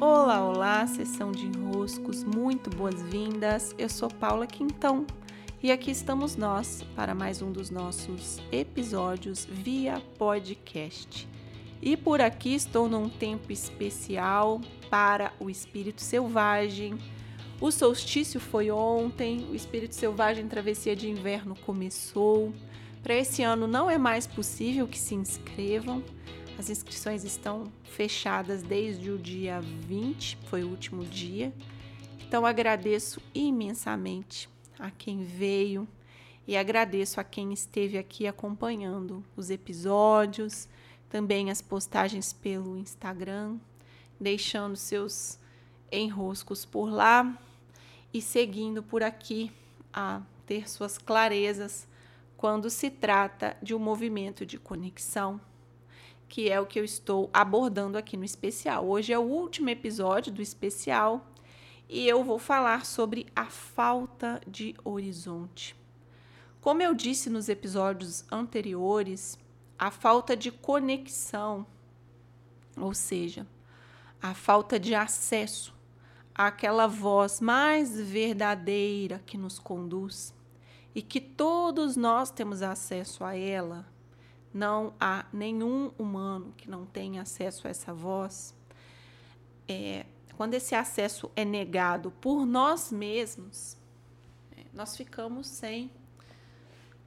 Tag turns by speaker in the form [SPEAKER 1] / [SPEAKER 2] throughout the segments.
[SPEAKER 1] Olá, olá, sessão de enroscos, muito boas-vindas. Eu sou Paula Quintão e aqui estamos nós para mais um dos nossos episódios via podcast. E por aqui estou num tempo especial para o espírito selvagem. O solstício foi ontem, o espírito selvagem travessia de inverno começou. Para esse ano não é mais possível que se inscrevam. As inscrições estão fechadas desde o dia 20, foi o último dia. Então agradeço imensamente a quem veio e agradeço a quem esteve aqui acompanhando os episódios, também as postagens pelo Instagram, deixando seus enroscos por lá e seguindo por aqui a ter suas clarezas quando se trata de um movimento de conexão que é o que eu estou abordando aqui no especial. Hoje é o último episódio do especial e eu vou falar sobre a falta de horizonte. Como eu disse nos episódios anteriores, a falta de conexão, ou seja, a falta de acesso àquela voz mais verdadeira que nos conduz e que todos nós temos acesso a ela não há nenhum humano que não tenha acesso a essa voz, é, quando esse acesso é negado por nós mesmos, é, nós ficamos sem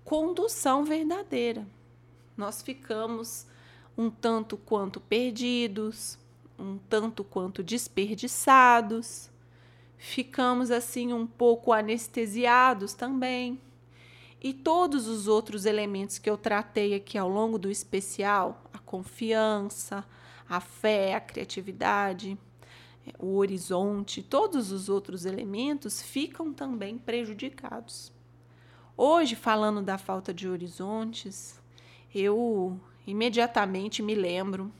[SPEAKER 1] condução verdadeira. Nós ficamos um tanto quanto perdidos, um tanto quanto desperdiçados, ficamos assim um pouco anestesiados também e todos os outros elementos que eu tratei aqui ao longo do especial, a confiança, a fé, a criatividade, o horizonte, todos os outros elementos ficam também prejudicados. Hoje, falando da falta de horizontes, eu imediatamente me lembro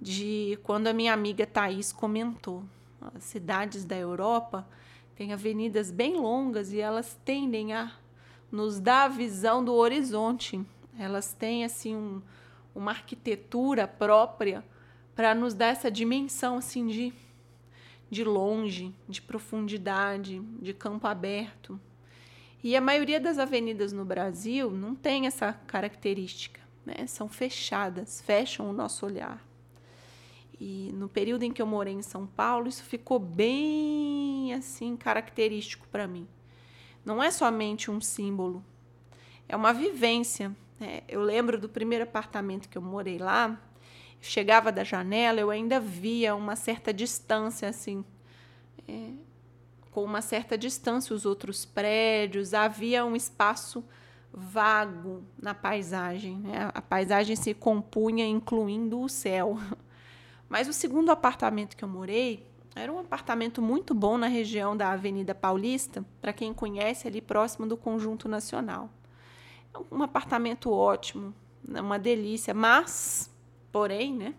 [SPEAKER 1] de quando a minha amiga Thaís comentou: as cidades da Europa têm avenidas bem longas e elas tendem a nos dá a visão do horizonte. Elas têm assim um, uma arquitetura própria para nos dar essa dimensão assim de de longe, de profundidade, de campo aberto. E a maioria das avenidas no Brasil não tem essa característica, né? São fechadas, fecham o nosso olhar. E no período em que eu morei em São Paulo, isso ficou bem assim característico para mim não é somente um símbolo, é uma vivência. É, eu lembro do primeiro apartamento que eu morei lá, chegava da janela, eu ainda via uma certa distância, assim, é, com uma certa distância os outros prédios, havia um espaço vago na paisagem. Né? A paisagem se compunha incluindo o céu. Mas o segundo apartamento que eu morei, era um apartamento muito bom na região da Avenida Paulista, para quem conhece, ali próximo do Conjunto Nacional. É um apartamento ótimo, né, uma delícia, mas, porém, né?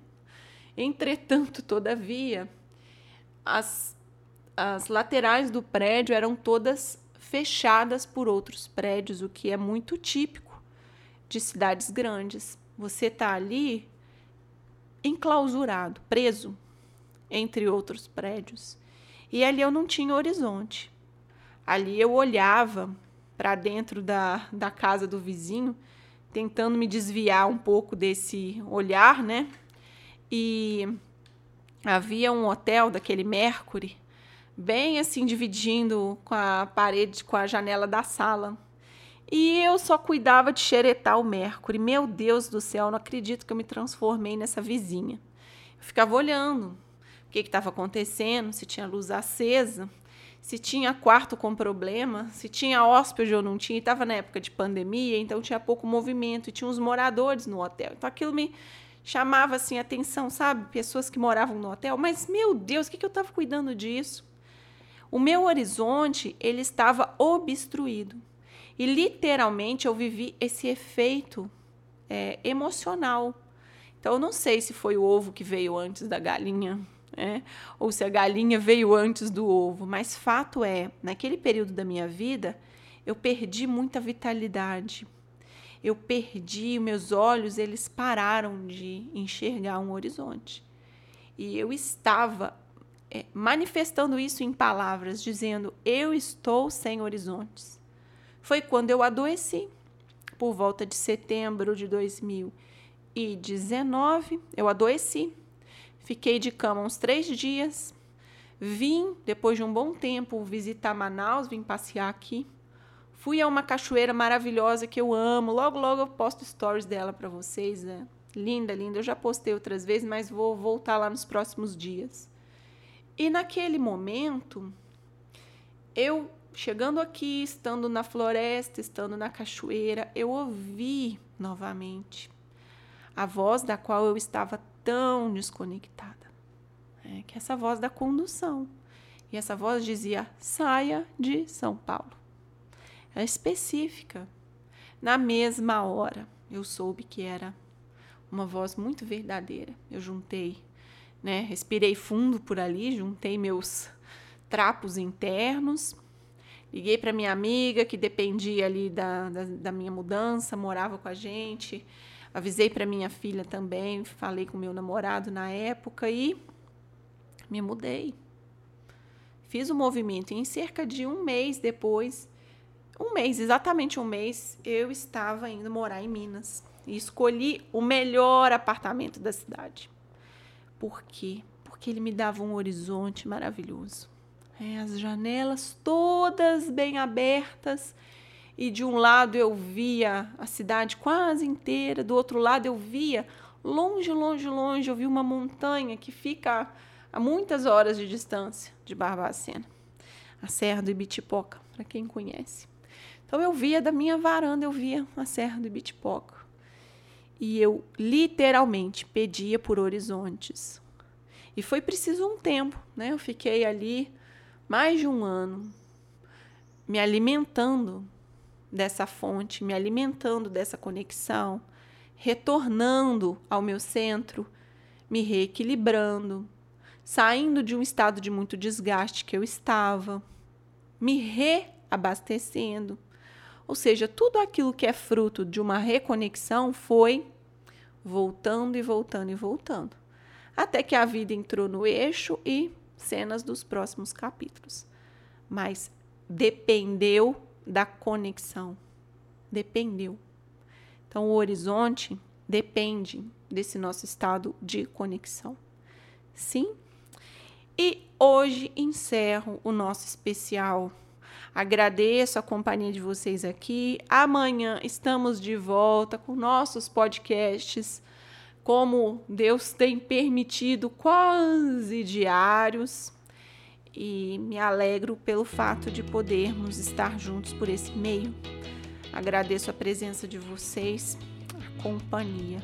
[SPEAKER 1] Entretanto, todavia, as, as laterais do prédio eram todas fechadas por outros prédios, o que é muito típico de cidades grandes. Você está ali enclausurado, preso entre outros prédios. E ali eu não tinha horizonte. Ali eu olhava para dentro da, da casa do vizinho, tentando me desviar um pouco desse olhar, né? E havia um hotel daquele Mercury, bem assim dividindo com a parede, com a janela da sala. E eu só cuidava de xeretar o Mercury. Meu Deus do céu, não acredito que eu me transformei nessa vizinha. Eu ficava olhando que estava acontecendo, se tinha luz acesa, se tinha quarto com problema, se tinha hóspede ou não tinha. Estava na época de pandemia, então tinha pouco movimento e tinha uns moradores no hotel. Então aquilo me chamava assim atenção, sabe? Pessoas que moravam no hotel. Mas meu Deus, o que, que eu estava cuidando disso? O meu horizonte ele estava obstruído e literalmente eu vivi esse efeito é, emocional. Então eu não sei se foi o ovo que veio antes da galinha, né? ou se a galinha veio antes do ovo, mas fato é, naquele período da minha vida, eu perdi muita vitalidade. Eu perdi, meus olhos, eles pararam de enxergar um horizonte. E eu estava é, manifestando isso em palavras, dizendo: Eu estou sem horizontes. Foi quando eu adoeci, por volta de setembro de 2019. Eu adoeci, fiquei de cama uns três dias. Vim, depois de um bom tempo, visitar Manaus, vim passear aqui. Fui a uma cachoeira maravilhosa que eu amo. Logo, logo eu posto stories dela para vocês. Né? Linda, linda. Eu já postei outras vezes, mas vou voltar lá nos próximos dias. E naquele momento, eu chegando aqui, estando na floresta, estando na cachoeira, eu ouvi novamente a voz da qual eu estava tão desconectada. É, que essa voz da condução. E essa voz dizia: saia de São Paulo. É específica. Na mesma hora, eu soube que era uma voz muito verdadeira. Eu juntei, né? Respirei fundo por ali, juntei meus trapos internos. Liguei para minha amiga que dependia ali da, da, da, minha mudança, morava com a gente. Avisei para minha filha também, falei com meu namorado na época e me mudei. Fiz o movimento e em cerca de um mês depois, um mês, exatamente um mês, eu estava indo morar em Minas. E escolhi o melhor apartamento da cidade. Por quê? Porque ele me dava um horizonte maravilhoso. É, as janelas todas bem abertas e de um lado eu via a cidade quase inteira, do outro lado eu via longe, longe, longe, eu vi uma montanha que fica a muitas horas de distância de Barbacena, a Serra do Ibitipoca, para quem conhece. Então eu via da minha varanda, eu via a Serra do Ibitipoca. E eu literalmente pedia por horizontes. E foi preciso um tempo, né? Eu fiquei ali mais de um ano me alimentando dessa fonte, me alimentando dessa conexão, retornando ao meu centro, me reequilibrando, saindo de um estado de muito desgaste que eu estava, me reabastecendo. Ou seja, tudo aquilo que é fruto de uma reconexão foi voltando e voltando e voltando. Até que a vida entrou no eixo e cenas dos próximos capítulos. Mas dependeu da conexão. Dependeu. Então, o horizonte depende desse nosso estado de conexão. Sim? E hoje encerro o nosso especial. Agradeço a companhia de vocês aqui. Amanhã estamos de volta com nossos podcasts como Deus tem permitido quase diários e me alegro pelo fato de podermos estar juntos por esse meio. Agradeço a presença de vocês, a companhia.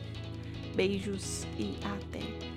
[SPEAKER 1] Beijos e até.